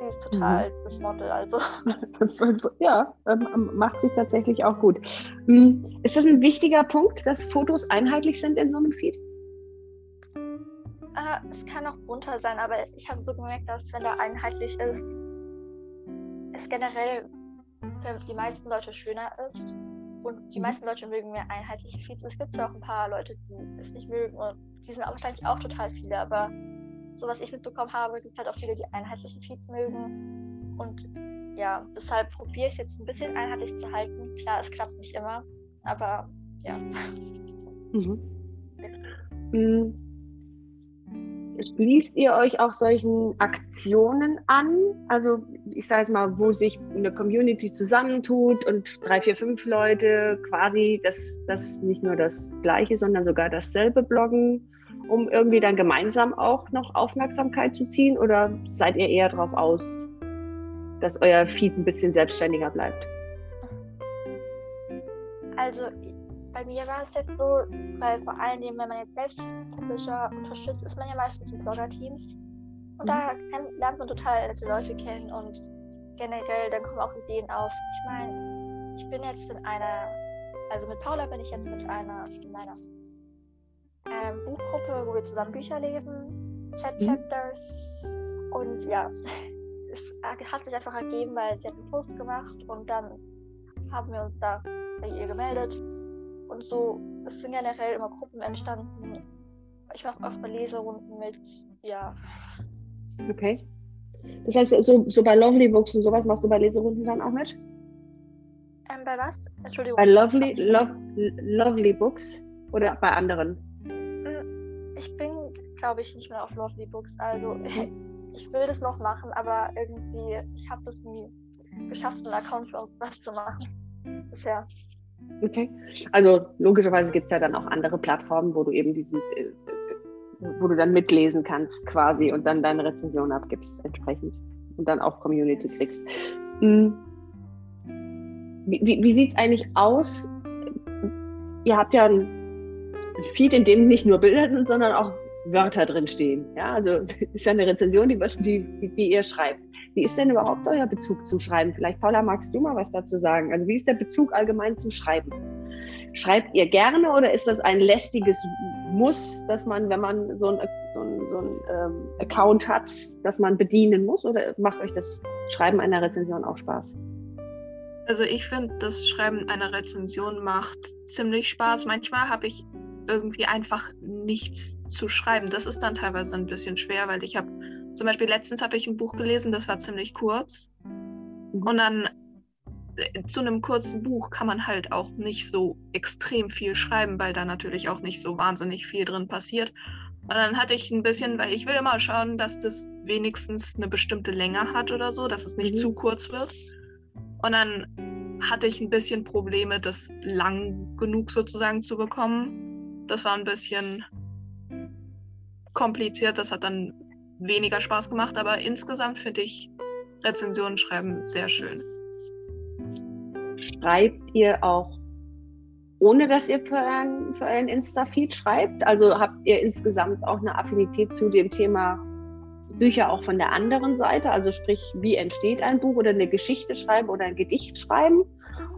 Sie ist total mhm. das Model, also. ja, ähm, macht sich tatsächlich auch gut. Hm, ist das ein wichtiger Punkt, dass Fotos einheitlich sind in so einem Feed? Äh, es kann auch bunter sein, aber ich habe so gemerkt, dass wenn der einheitlich ist, es generell für die meisten Leute schöner ist. Und die mhm. meisten Leute mögen mehr einheitliche Feeds. Es gibt zwar auch ein paar Leute, die es nicht mögen und die sind auch wahrscheinlich auch total viele, aber so was ich mitbekommen habe, gibt es halt auch viele, die einheitliche Feeds mögen. Und ja, deshalb probiere ich es jetzt ein bisschen einheitlich zu halten. Klar, es klappt nicht immer, aber ja. Mhm. Mhm. Schließt ihr euch auch solchen Aktionen an? Also ich sage jetzt mal, wo sich eine Community zusammentut und drei, vier, fünf Leute quasi das, das nicht nur das Gleiche, sondern sogar dasselbe bloggen, um irgendwie dann gemeinsam auch noch Aufmerksamkeit zu ziehen? Oder seid ihr eher darauf aus, dass euer Feed ein bisschen selbstständiger bleibt? Also bei mir war es jetzt so, weil vor allen Dingen, wenn man jetzt selbst Publisher unterstützt, ist man ja meistens in Blogger-Teams. Und mhm. da kann, lernt man total nette Leute kennen und generell, dann kommen auch Ideen auf. Ich meine, ich bin jetzt in einer, also mit Paula bin ich jetzt mit einer, in einer ähm, Buchgruppe, wo wir zusammen Bücher lesen, Chat-Chapters. Mhm. Und ja, es hat sich einfach ergeben, weil sie hat einen Post gemacht und dann haben wir uns da bei ihr gemeldet und so. Es sind generell immer Gruppen entstanden. Ich mache oft mal Leserunden mit, ja. Okay. Das heißt, so, so bei Lovely Books und sowas machst du bei Leserunden dann auch mit? Ähm, bei was? Entschuldigung. Bei Lovely, Lo Lovely Books oder bei anderen? Ich bin, glaube ich, nicht mehr auf Lovely Books. Also ich will das noch machen, aber irgendwie, ich habe das nie geschafft, einen Account für uns zu machen. Bisher. Okay. Also logischerweise gibt es ja dann auch andere Plattformen, wo du eben diesen, äh, wo du dann mitlesen kannst quasi und dann deine Rezension abgibst entsprechend und dann auch Community kriegst. Hm. Wie, wie, wie sieht es eigentlich aus? Ihr habt ja ein Feed, in dem nicht nur Bilder sind, sondern auch Wörter drin stehen. Ja, also ist ja eine Rezension, die, die, die ihr schreibt. Wie ist denn überhaupt euer Bezug zum Schreiben? Vielleicht, Paula, magst du mal was dazu sagen? Also wie ist der Bezug allgemein zum Schreiben? Schreibt ihr gerne oder ist das ein lästiges Muss, dass man, wenn man so ein, so ein, so ein ähm, Account hat, dass man bedienen muss? Oder macht euch das Schreiben einer Rezension auch Spaß? Also ich finde, das Schreiben einer Rezension macht ziemlich Spaß. Manchmal habe ich irgendwie einfach nichts zu schreiben. Das ist dann teilweise ein bisschen schwer, weil ich habe zum Beispiel letztens habe ich ein Buch gelesen, das war ziemlich kurz. Mhm. Und dann äh, zu einem kurzen Buch kann man halt auch nicht so extrem viel schreiben, weil da natürlich auch nicht so wahnsinnig viel drin passiert. Und dann hatte ich ein bisschen, weil ich will immer schauen, dass das wenigstens eine bestimmte Länge hat oder so, dass es nicht mhm. zu kurz wird. Und dann hatte ich ein bisschen Probleme, das lang genug sozusagen zu bekommen. Das war ein bisschen kompliziert, das hat dann weniger Spaß gemacht, aber insgesamt finde ich Rezensionen schreiben sehr schön. Schreibt ihr auch, ohne dass ihr für euren, für euren Insta-Feed schreibt? Also habt ihr insgesamt auch eine Affinität zu dem Thema Bücher auch von der anderen Seite? Also sprich, wie entsteht ein Buch oder eine Geschichte schreiben oder ein Gedicht schreiben?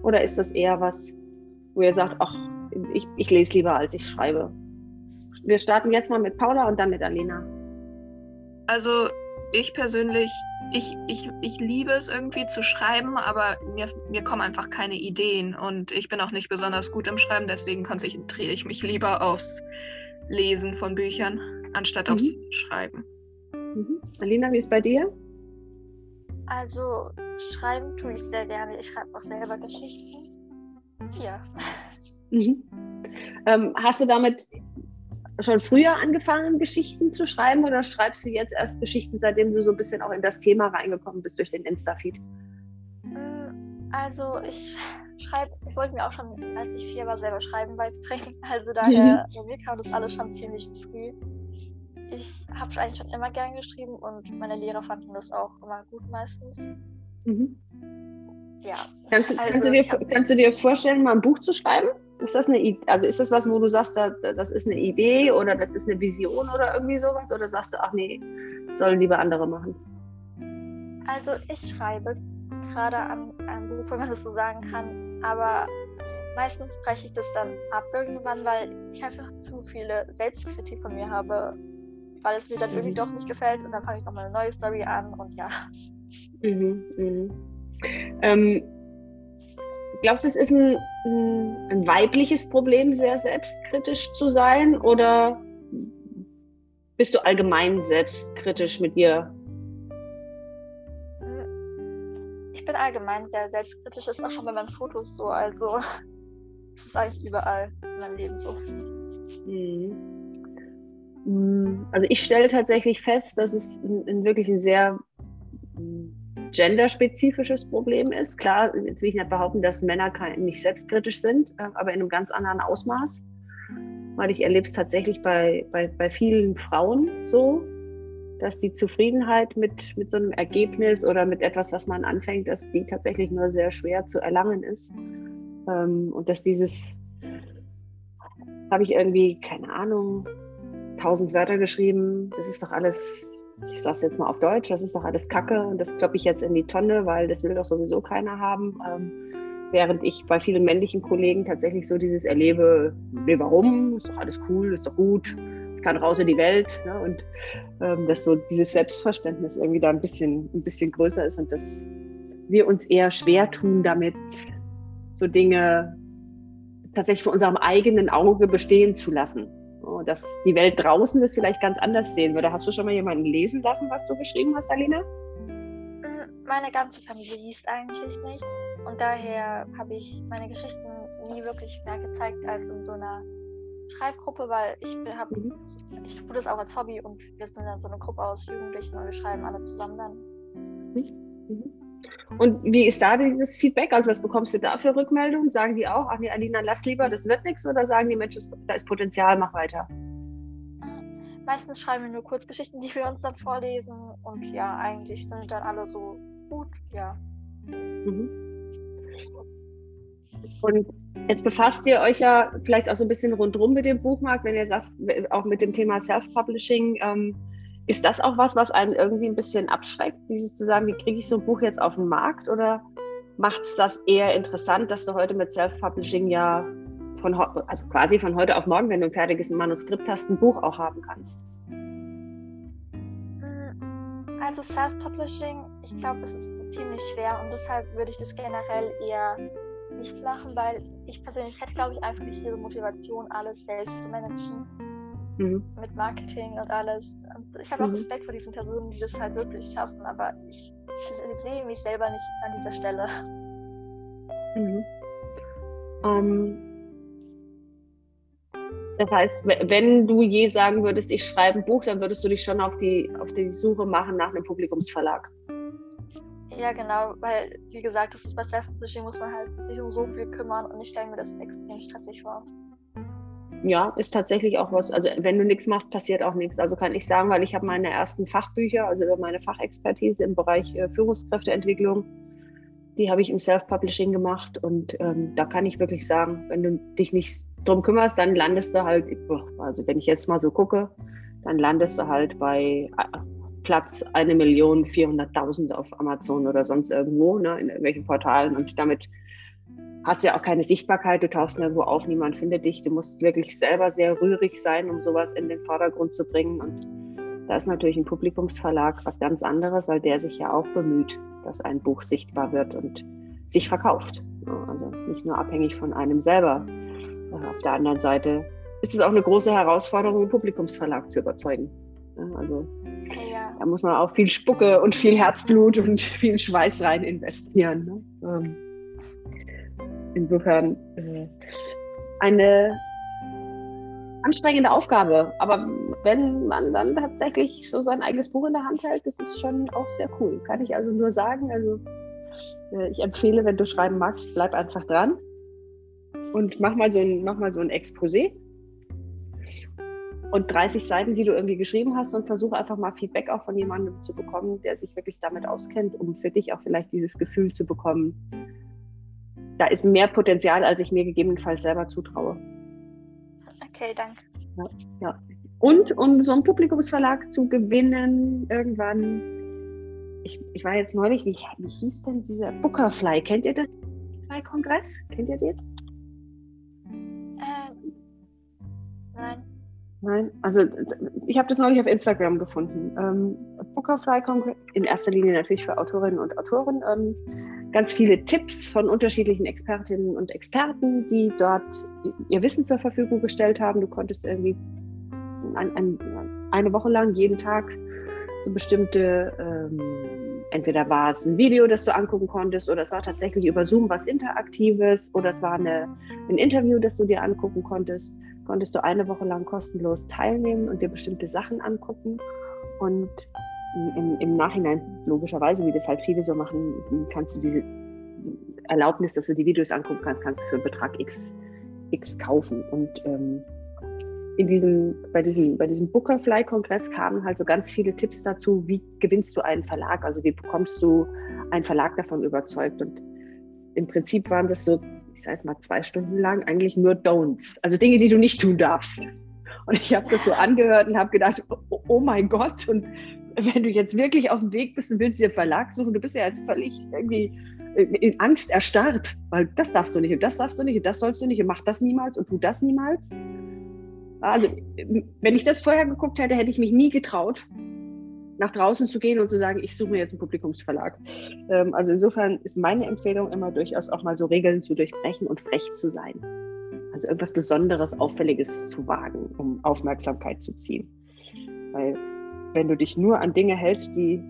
Oder ist das eher was, wo ihr sagt, ach, ich, ich lese lieber, als ich schreibe? Wir starten jetzt mal mit Paula und dann mit Alena. Also ich persönlich, ich, ich, ich liebe es irgendwie zu schreiben, aber mir, mir kommen einfach keine Ideen und ich bin auch nicht besonders gut im Schreiben, deswegen konzentriere ich mich lieber aufs Lesen von Büchern, anstatt mhm. aufs Schreiben. Mhm. Alina, wie ist bei dir? Also schreiben tue ich sehr gerne. Ich schreibe auch selber Geschichten. Ja. Mhm. Ähm, hast du damit schon früher angefangen, Geschichten zu schreiben oder schreibst du jetzt erst Geschichten, seitdem du so ein bisschen auch in das Thema reingekommen bist durch den Insta-Feed? Mm, also ich schreibe, ich wollte mir auch schon, als ich vier war, selber schreiben beibringen. Also daher, mhm. mir kam das alles schon ziemlich früh. Ich habe eigentlich schon immer gern geschrieben und meine Lehrer fanden das auch immer gut meistens. Mhm. Ja. Kannst, also, kannst, du dir, kannst du dir vorstellen, mal ein Buch zu schreiben? Ist das eine also ist das was, wo du sagst, das ist eine Idee oder das ist eine Vision oder irgendwie sowas? Oder sagst du, ach nee, sollen lieber andere machen? Also ich schreibe gerade an einem Buch, wenn man das so sagen kann, aber meistens breche ich das dann ab irgendwann, weil ich einfach zu viele Selbstkritik von mir habe, weil es mir dann irgendwie doch nicht gefällt und dann fange ich nochmal eine neue Story an und ja. Mhm, mh. ähm, glaubst du, es ist ein, ein weibliches Problem, sehr selbstkritisch zu sein? Oder bist du allgemein selbstkritisch mit dir? Ich bin allgemein sehr selbstkritisch, ist auch schon bei meinen Fotos so. Also, das ist eigentlich überall in meinem Leben so. Mhm. Also ich stelle tatsächlich fest, dass es ein, ein wirklich ein sehr genderspezifisches Problem ist. Klar, jetzt will ich nicht behaupten, dass Männer nicht selbstkritisch sind, äh, aber in einem ganz anderen Ausmaß. Weil ich erlebe es tatsächlich bei, bei, bei vielen Frauen so, dass die Zufriedenheit mit, mit so einem Ergebnis oder mit etwas, was man anfängt, dass die tatsächlich nur sehr schwer zu erlangen ist. Ähm, und dass dieses, habe ich irgendwie, keine Ahnung, tausend Wörter geschrieben, das ist doch alles ich sage es jetzt mal auf Deutsch, das ist doch alles Kacke und das kloppe ich jetzt in die Tonne, weil das will doch sowieso keiner haben. Ähm, während ich bei vielen männlichen Kollegen tatsächlich so dieses erlebe, nee, warum? Ist doch alles cool, ist doch gut, es kann raus in die Welt. Ne? Und ähm, dass so dieses Selbstverständnis irgendwie da ein bisschen, ein bisschen größer ist und dass wir uns eher schwer tun, damit so Dinge tatsächlich vor unserem eigenen Auge bestehen zu lassen dass die Welt draußen das vielleicht ganz anders sehen würde. Hast du schon mal jemanden lesen lassen, was du geschrieben hast, Alina? Mm, meine ganze Familie liest eigentlich nicht. Und daher habe ich meine Geschichten nie wirklich mehr gezeigt als in so einer Schreibgruppe, weil ich habe, mhm. ich tue das auch als Hobby und wir sind dann so eine Gruppe aus Jugendlichen und wir schreiben alle zusammen dann. Mhm. mhm. Und wie ist da dieses Feedback? Also was bekommst du da für Rückmeldungen? Sagen die auch, ach nee, Alina, lass lieber, das wird nichts? Oder sagen die Menschen, da ist Potenzial, mach weiter? Meistens schreiben wir nur Kurzgeschichten, die wir uns dann vorlesen. Und ja, eigentlich sind dann alle so gut, ja. Mhm. Und jetzt befasst ihr euch ja vielleicht auch so ein bisschen rundherum mit dem Buchmarkt, wenn ihr sagt, auch mit dem Thema Self-Publishing. Ähm, ist das auch was, was einen irgendwie ein bisschen abschreckt, dieses zu sagen, wie kriege ich so ein Buch jetzt auf den Markt? Oder macht es das eher interessant, dass du heute mit Self-Publishing ja von, also quasi von heute auf morgen, wenn du ein fertiges Manuskript hast, ein Buch auch haben kannst? Also Self-Publishing, ich glaube, es ist ziemlich schwer und deshalb würde ich das generell eher nicht machen, weil ich persönlich hätte, glaube ich, einfach nicht diese Motivation, alles selbst zu managen. Mhm. Mit Marketing und alles. Und ich habe auch mhm. Respekt vor diesen Personen, die das halt wirklich schaffen, aber ich, ich sehe mich selber nicht an dieser Stelle. Mhm. Um, das heißt, wenn du je sagen würdest, ich schreibe ein Buch, dann würdest du dich schon auf die, auf die Suche machen nach einem Publikumsverlag. Ja, genau, weil, wie gesagt, das ist bei Self-Publishing, muss man halt sich um so viel kümmern und ich stelle mir das extrem stressig vor. Ja, ist tatsächlich auch was. Also, wenn du nichts machst, passiert auch nichts. Also, kann ich sagen, weil ich habe meine ersten Fachbücher, also über meine Fachexpertise im Bereich äh, Führungskräfteentwicklung, die habe ich im Self-Publishing gemacht und ähm, da kann ich wirklich sagen, wenn du dich nicht drum kümmerst, dann landest du halt, also wenn ich jetzt mal so gucke, dann landest du halt bei äh, Platz eine Million vierhunderttausend auf Amazon oder sonst irgendwo, ne, in irgendwelchen Portalen und damit hast ja auch keine Sichtbarkeit, du tauchst nirgendwo auf, niemand findet dich, du musst wirklich selber sehr rührig sein, um sowas in den Vordergrund zu bringen und da ist natürlich ein Publikumsverlag was ganz anderes, weil der sich ja auch bemüht, dass ein Buch sichtbar wird und sich verkauft. Also nicht nur abhängig von einem selber. Auf der anderen Seite ist es auch eine große Herausforderung, einen Publikumsverlag zu überzeugen. Also ja. da muss man auch viel Spucke und viel Herzblut und viel Schweiß rein investieren. Ne? Insofern äh, eine anstrengende Aufgabe. Aber wenn man dann tatsächlich so sein eigenes Buch in der Hand hält, das ist schon auch sehr cool. Kann ich also nur sagen. Also äh, ich empfehle, wenn du schreiben magst, bleib einfach dran und mach mal so ein, mach mal so ein Exposé und 30 Seiten, die du irgendwie geschrieben hast und versuche einfach mal Feedback auch von jemandem zu bekommen, der sich wirklich damit auskennt, um für dich auch vielleicht dieses Gefühl zu bekommen, da ist mehr Potenzial, als ich mir gegebenenfalls selber zutraue. Okay, danke. Ja, ja. Und um so einen Publikumsverlag zu gewinnen, irgendwann, ich, ich war jetzt neulich, wie, wie hieß denn dieser Bookerfly? Kennt ihr das? Kongress? Kennt ihr den? Nein, also ich habe das neulich auf Instagram gefunden. Ähm, Bookerfly Congress, in erster Linie natürlich für Autorinnen und Autoren. Ähm, ganz viele Tipps von unterschiedlichen Expertinnen und Experten, die dort ihr Wissen zur Verfügung gestellt haben. Du konntest irgendwie ein, ein, eine Woche lang jeden Tag so bestimmte, ähm, entweder war es ein Video, das du angucken konntest, oder es war tatsächlich über Zoom was Interaktives, oder es war eine, ein Interview, das du dir angucken konntest konntest du eine Woche lang kostenlos teilnehmen und dir bestimmte Sachen angucken. Und im, im Nachhinein, logischerweise, wie das halt viele so machen, kannst du diese Erlaubnis, dass du die Videos angucken kannst, kannst du für Betrag X, X kaufen. Und ähm, in diesem, bei diesem, bei diesem Bookerfly-Kongress kamen halt so ganz viele Tipps dazu, wie gewinnst du einen Verlag, also wie bekommst du einen Verlag davon überzeugt. Und im Prinzip waren das so ich sage jetzt mal zwei Stunden lang, eigentlich nur Don'ts. Also Dinge, die du nicht tun darfst. Und ich habe das so angehört und habe gedacht, oh, oh, mein Gott, und wenn du jetzt wirklich auf dem Weg bist und willst dir Verlag suchen, du bist ja jetzt völlig irgendwie in Angst erstarrt, weil das darfst du nicht und das darfst du nicht und das sollst du nicht und mach das niemals und tu das niemals. Also, wenn ich das vorher geguckt hätte, hätte ich mich nie getraut, nach draußen zu gehen und zu sagen, ich suche mir jetzt einen Publikumsverlag. Ähm, also insofern ist meine Empfehlung immer durchaus auch mal so Regeln zu durchbrechen und frech zu sein. Also irgendwas Besonderes, Auffälliges zu wagen, um Aufmerksamkeit zu ziehen. Weil wenn du dich nur an Dinge hältst, die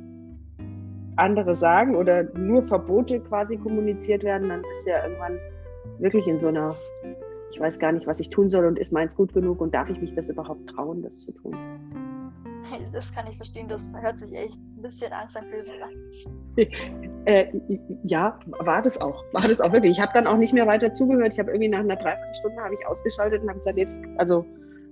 andere sagen oder nur Verbote quasi kommuniziert werden, dann ist ja irgendwann wirklich in so einer, ich weiß gar nicht, was ich tun soll und ist meins gut genug und darf ich mich das überhaupt trauen, das zu tun das kann ich verstehen. Das hört sich echt ein bisschen angsteinflößend an. Äh, ja, war das auch. War das auch wirklich. Ich habe dann auch nicht mehr weiter zugehört. Ich habe irgendwie nach einer Dreiviertelstunde habe ich ausgeschaltet und habe gesagt, jetzt, also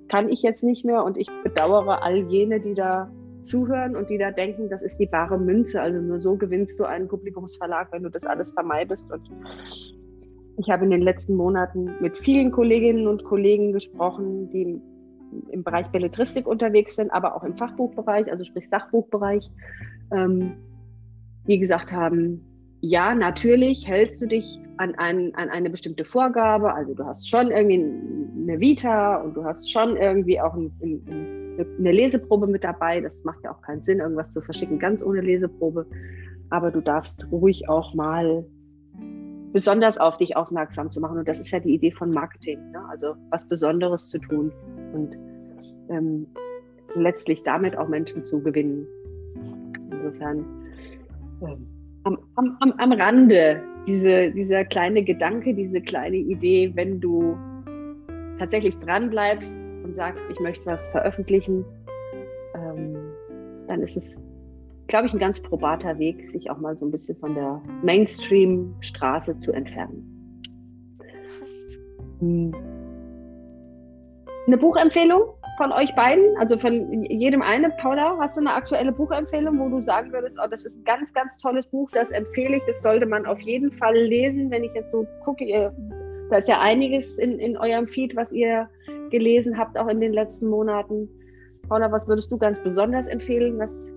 kann ich jetzt nicht mehr und ich bedauere all jene, die da zuhören und die da denken, das ist die bare Münze. Also nur so gewinnst du einen Publikumsverlag, wenn du das alles vermeidest. Und Ich habe in den letzten Monaten mit vielen Kolleginnen und Kollegen gesprochen, die im Bereich Belletristik unterwegs sind, aber auch im Fachbuchbereich, also sprich Sachbuchbereich, ähm, die gesagt haben, ja, natürlich hältst du dich an, ein, an eine bestimmte Vorgabe. Also du hast schon irgendwie eine Vita und du hast schon irgendwie auch ein, ein, eine Leseprobe mit dabei. Das macht ja auch keinen Sinn, irgendwas zu verschicken, ganz ohne Leseprobe. Aber du darfst ruhig auch mal besonders auf dich aufmerksam zu machen. Und das ist ja die Idee von Marketing. Ne? Also was Besonderes zu tun und ähm, letztlich damit auch Menschen zu gewinnen. Insofern. Ähm, am, am, am, am Rande diese, dieser kleine Gedanke, diese kleine Idee, wenn du tatsächlich dran bleibst und sagst, ich möchte was veröffentlichen, ähm, dann ist es, glaube ich, ein ganz probater Weg, sich auch mal so ein bisschen von der Mainstream-Straße zu entfernen. Hm. Eine Buchempfehlung? Von euch beiden, also von jedem eine, Paula, hast du eine aktuelle Buchempfehlung, wo du sagen würdest, oh, das ist ein ganz, ganz tolles Buch, das empfehle ich, das sollte man auf jeden Fall lesen, wenn ich jetzt so gucke, ihr, da ist ja einiges in, in eurem Feed, was ihr gelesen habt, auch in den letzten Monaten. Paula, was würdest du ganz besonders empfehlen, was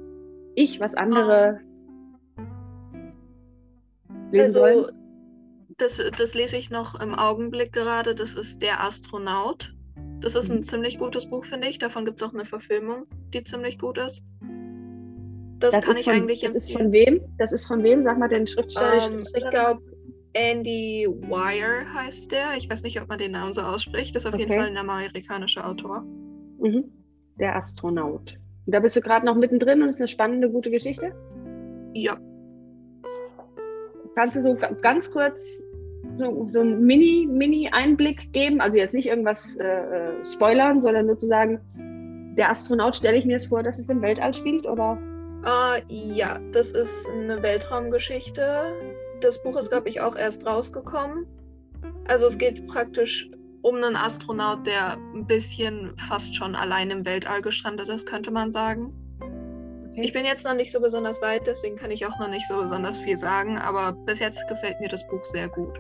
ich, was andere lesen also, sollen? Das, das lese ich noch im Augenblick gerade, das ist Der Astronaut das ist ein mhm. ziemlich gutes Buch, finde ich. Davon gibt es auch eine Verfilmung, die ziemlich gut ist. Das, das kann ich von, eigentlich Das empfehlen. ist von wem? Das ist von wem? Sag mal den Schriftsteller. Um, ähm, ich glaube, Andy Wire heißt der. Ich weiß nicht, ob man den Namen so ausspricht. Das ist auf okay. jeden Fall ein amerikanischer Autor. Mhm. Der Astronaut. Und da bist du gerade noch mittendrin und es ist eine spannende, gute Geschichte? Ja. Kannst du so ganz kurz so, so einen Mini, Mini-Einblick geben? Also jetzt nicht irgendwas äh, äh spoilern, sondern nur zu sagen, der Astronaut, stelle ich mir es vor, dass es im Weltall spielt, oder? Uh, ja, das ist eine Weltraumgeschichte. Das Buch ist, glaube ich, auch erst rausgekommen. Also es geht praktisch um einen Astronaut, der ein bisschen fast schon allein im Weltall gestrandet ist, könnte man sagen. Okay. Ich bin jetzt noch nicht so besonders weit, deswegen kann ich auch noch nicht so besonders viel sagen, aber bis jetzt gefällt mir das Buch sehr gut.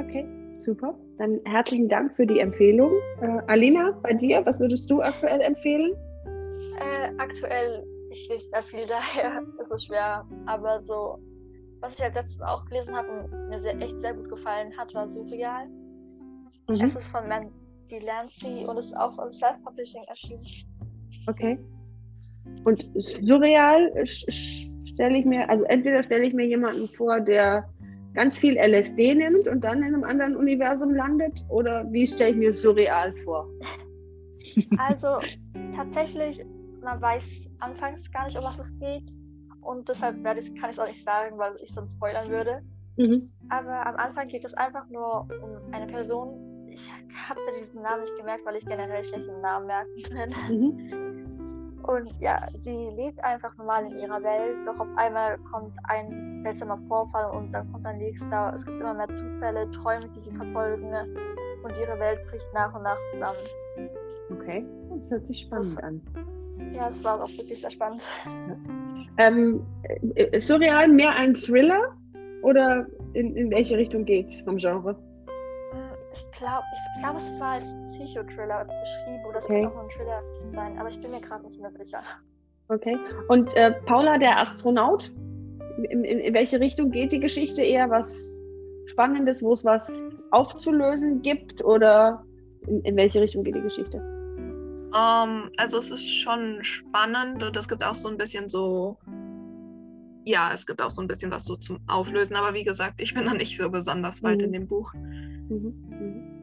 Okay, super. Dann herzlichen Dank für die Empfehlung. Äh, Alina, bei dir, was würdest du aktuell empfehlen? Äh, aktuell, ich lese sehr viel, daher ist es schwer. Aber so, was ich halt letztens auch gelesen habe und mir sehr, echt sehr gut gefallen hat, war Surreal. Mhm. Es ist von Mandy Lancy und ist auch im Self-Publishing erschienen. Okay. Und Surreal stelle ich mir, also entweder stelle ich mir jemanden vor, der ganz viel LSD nimmt und dann in einem anderen Universum landet? Oder wie stelle ich mir das surreal vor? Also tatsächlich, man weiß anfangs gar nicht, um was es geht. Und deshalb werde ich, kann ich es auch nicht sagen, weil ich sonst spoilern würde. Mhm. Aber am Anfang geht es einfach nur um eine Person. Ich habe mir diesen Namen nicht gemerkt, weil ich generell schlecht den Namen merken bin. Mhm. Und ja, sie lebt einfach normal in ihrer Welt, doch auf einmal kommt ein seltsamer Vorfall und dann kommt ein nächster. Es gibt immer mehr Zufälle, Träume, die sie verfolgen und ihre Welt bricht nach und nach zusammen. Okay, das hört sich spannend das, an. Ja, es war auch wirklich sehr spannend. Ähm, äh, surreal mehr ein Thriller oder in, in welche Richtung geht es vom Genre? Ich glaube, ich glaub, es war als Psychothriller beschrieben oder es okay. kann auch ein Thriller sein, aber ich bin mir gerade nicht mehr sicher. Okay. Und äh, Paula, der Astronaut, in, in, in, welche Richtung geht die Geschichte? Eher was Spannendes, wo es was aufzulösen gibt oder in, in welche Richtung geht die Geschichte? Um, ähm, also es ist schon spannend und es gibt auch so ein bisschen so, ja, es gibt auch so ein bisschen was so zum Auflösen, aber wie gesagt, ich bin noch nicht so besonders weit mhm. in dem Buch. Mhm.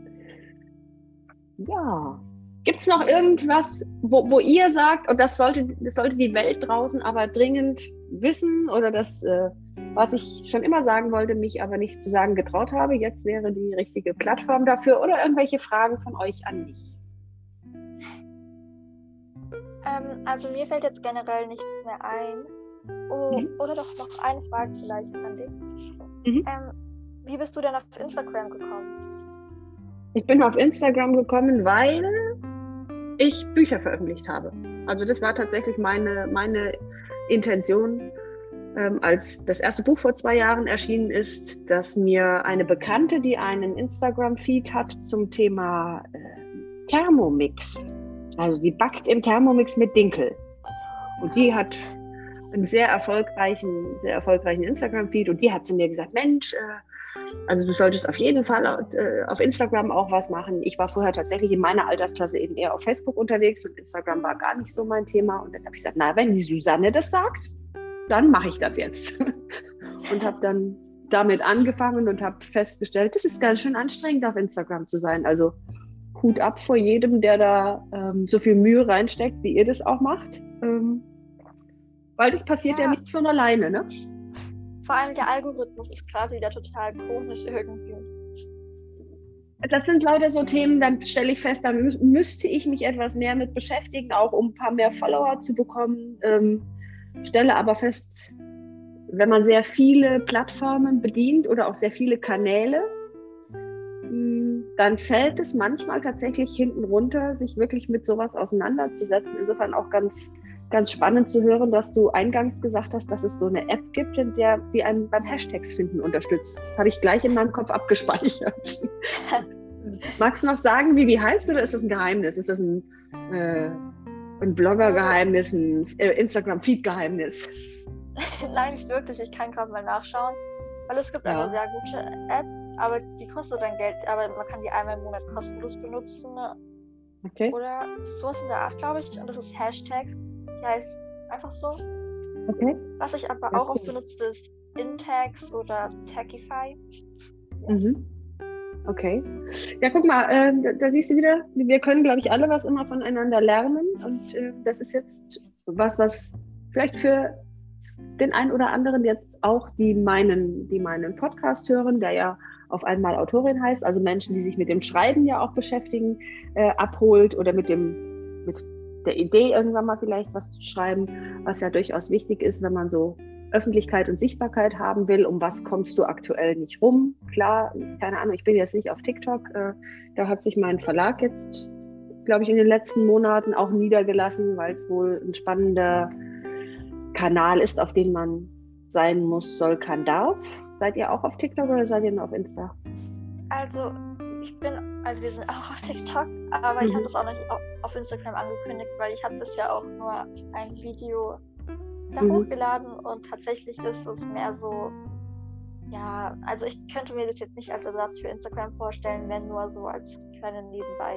Ja. Gibt es noch irgendwas, wo, wo ihr sagt, und das sollte, das sollte die Welt draußen aber dringend wissen oder das, äh, was ich schon immer sagen wollte, mich aber nicht zu sagen getraut habe, jetzt wäre die richtige Plattform dafür oder irgendwelche Fragen von euch an mich? Ähm, also mir fällt jetzt generell nichts mehr ein. Oh, mhm. Oder doch noch eine Frage vielleicht an dich. Mhm. Ähm, wie bist du denn auf Instagram gekommen? Ich bin auf Instagram gekommen, weil ich Bücher veröffentlicht habe. Also das war tatsächlich meine, meine Intention. ähm, als das erste Buch vor zwei Jahren erschienen ist, dass mir eine Bekannte, die einen Instagram-Feed hat zum Thema äh, Thermomix, also die backt im Thermomix mit Dinkel. Und die hat einen sehr erfolgreichen, sehr erfolgreichen Instagram-Feed und die hat zu mir gesagt, Mensch, äh, also du solltest auf jeden Fall äh, auf Instagram auch was machen. Ich war vorher tatsächlich in meiner Altersklasse eben eher auf Facebook unterwegs und Instagram war gar nicht so mein Thema. Und dann habe ich gesagt, na, wenn die Susanne das sagt, dann mache ich das jetzt. und habe dann damit angefangen und habe festgestellt, das ist ganz schön anstrengend, auf Instagram zu sein. Also Hut ab vor jedem, der da ähm, so viel Mühe reinsteckt, wie ihr das auch macht. Ähm, weil das passiert ja. ja nichts von alleine, ne? Vor allem der Algorithmus ist gerade wieder total komisch irgendwie. Das sind lauter so Themen, dann stelle ich fest, da mü müsste ich mich etwas mehr mit beschäftigen, auch um ein paar mehr Follower zu bekommen. Ähm, stelle aber fest, wenn man sehr viele Plattformen bedient oder auch sehr viele Kanäle, hm, dann fällt es manchmal tatsächlich hinten runter, sich wirklich mit sowas auseinanderzusetzen. Insofern auch ganz ganz spannend zu hören, dass du eingangs gesagt hast, dass es so eine App gibt, in der die einen beim Hashtags finden unterstützt. Das habe ich gleich in meinem Kopf abgespeichert. Magst du noch sagen, wie die heißt oder ist das ein Geheimnis? Ist das ein, äh, ein Blogger-Geheimnis, ein äh, Instagram-Feed-Geheimnis? Nein, nicht wirklich. Ich kann gerade mal nachschauen. Weil es gibt ja. eine sehr gute App, aber die kostet dann Geld. Aber man kann die einmal im Monat kostenlos benutzen. Okay. Oder sowas in der Art, glaube ich. Und das ist Hashtags. Die heißt einfach so. Okay. Was ich aber auch oft benutze, ist Intex oder Tagify. Mhm. Okay. Ja, guck mal, äh, da, da, siehst du wieder, wir können, glaube ich, alle was immer voneinander lernen. Und äh, das ist jetzt was, was vielleicht für den einen oder anderen jetzt auch, die meinen, die meinen Podcast hören, der ja auf einmal Autorin heißt, also Menschen, die sich mit dem Schreiben ja auch beschäftigen, äh, abholt oder mit dem, mit der Idee, irgendwann mal vielleicht was zu schreiben, was ja durchaus wichtig ist, wenn man so Öffentlichkeit und Sichtbarkeit haben will. Um was kommst du aktuell nicht rum? Klar, keine Ahnung, ich bin jetzt nicht auf TikTok. Äh, da hat sich mein Verlag jetzt, glaube ich, in den letzten Monaten auch niedergelassen, weil es wohl ein spannender Kanal ist, auf den man sein muss, soll, kann, darf. Seid ihr auch auf TikTok oder seid ihr nur auf Insta? Also ich bin, also wir sind auch auf TikTok, aber mhm. ich habe das auch noch nicht auf Instagram angekündigt, weil ich habe das ja auch nur ein Video da mhm. hochgeladen und tatsächlich ist es mehr so, ja, also ich könnte mir das jetzt nicht als Ersatz für Instagram vorstellen, wenn nur so als kleine Nebenbei.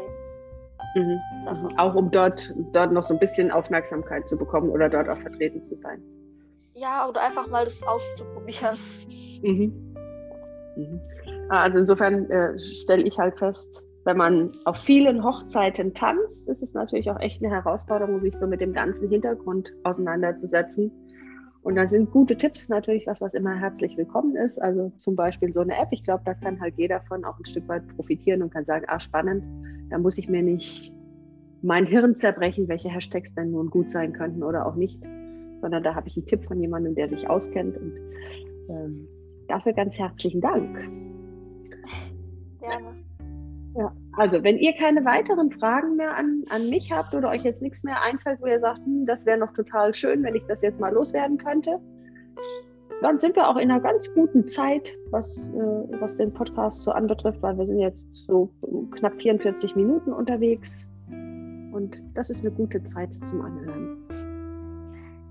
Mhm. Auch um dort, dort noch so ein bisschen Aufmerksamkeit zu bekommen oder dort auch vertreten zu sein. Ja, oder einfach mal das auszuprobieren. Mhm. Mhm. Ah, also insofern äh, stelle ich halt fest, wenn man auf vielen Hochzeiten tanzt, ist es natürlich auch echt eine Herausforderung, sich so mit dem ganzen Hintergrund auseinanderzusetzen. Und da sind gute Tipps natürlich was, was immer herzlich willkommen ist. Also zum Beispiel so eine App. Ich glaube, da kann halt jeder von auch ein Stück weit profitieren und kann sagen, ah, spannend, da muss ich mir nicht mein Hirn zerbrechen, welche Hashtags denn nun gut sein könnten oder auch nicht, sondern da habe ich einen Tipp von jemandem, der sich auskennt. Und ähm, dafür ganz herzlichen Dank. Gerne. Ja, also wenn ihr keine weiteren Fragen mehr an, an mich habt oder euch jetzt nichts mehr einfällt, wo ihr sagt, hm, das wäre noch total schön, wenn ich das jetzt mal loswerden könnte, dann sind wir auch in einer ganz guten Zeit, was, äh, was den Podcast so anbetrifft, weil wir sind jetzt so knapp 44 Minuten unterwegs und das ist eine gute Zeit zum Anhören.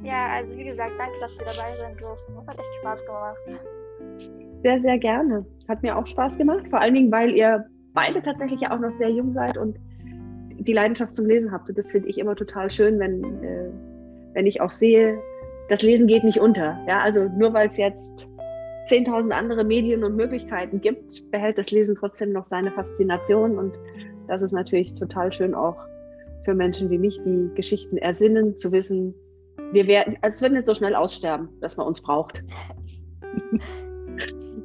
Ja, also wie gesagt, danke, dass wir dabei sein durften. Das hat echt Spaß gemacht. Sehr, sehr gerne. Hat mir auch Spaß gemacht, vor allen Dingen, weil ihr beide tatsächlich ja auch noch sehr jung seid und die Leidenschaft zum Lesen habt. Und das finde ich immer total schön, wenn, äh, wenn ich auch sehe, das Lesen geht nicht unter. Ja, also nur weil es jetzt 10.000 andere Medien und Möglichkeiten gibt, behält das Lesen trotzdem noch seine Faszination. Und das ist natürlich total schön auch für Menschen wie mich, die Geschichten ersinnen, zu wissen, wir werden, also es wird nicht so schnell aussterben, dass man uns braucht.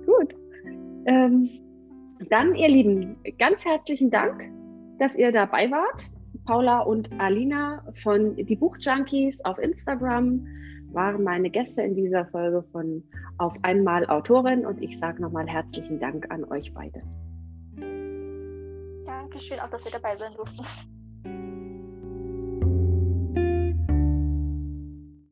Gut. Ähm, dann, ihr Lieben, ganz herzlichen Dank, dass ihr dabei wart. Paula und Alina von Die Buchjunkies auf Instagram waren meine Gäste in dieser Folge von Auf einmal Autorin und ich sage nochmal herzlichen Dank an euch beide. Dankeschön, auch dass ihr dabei sein durften.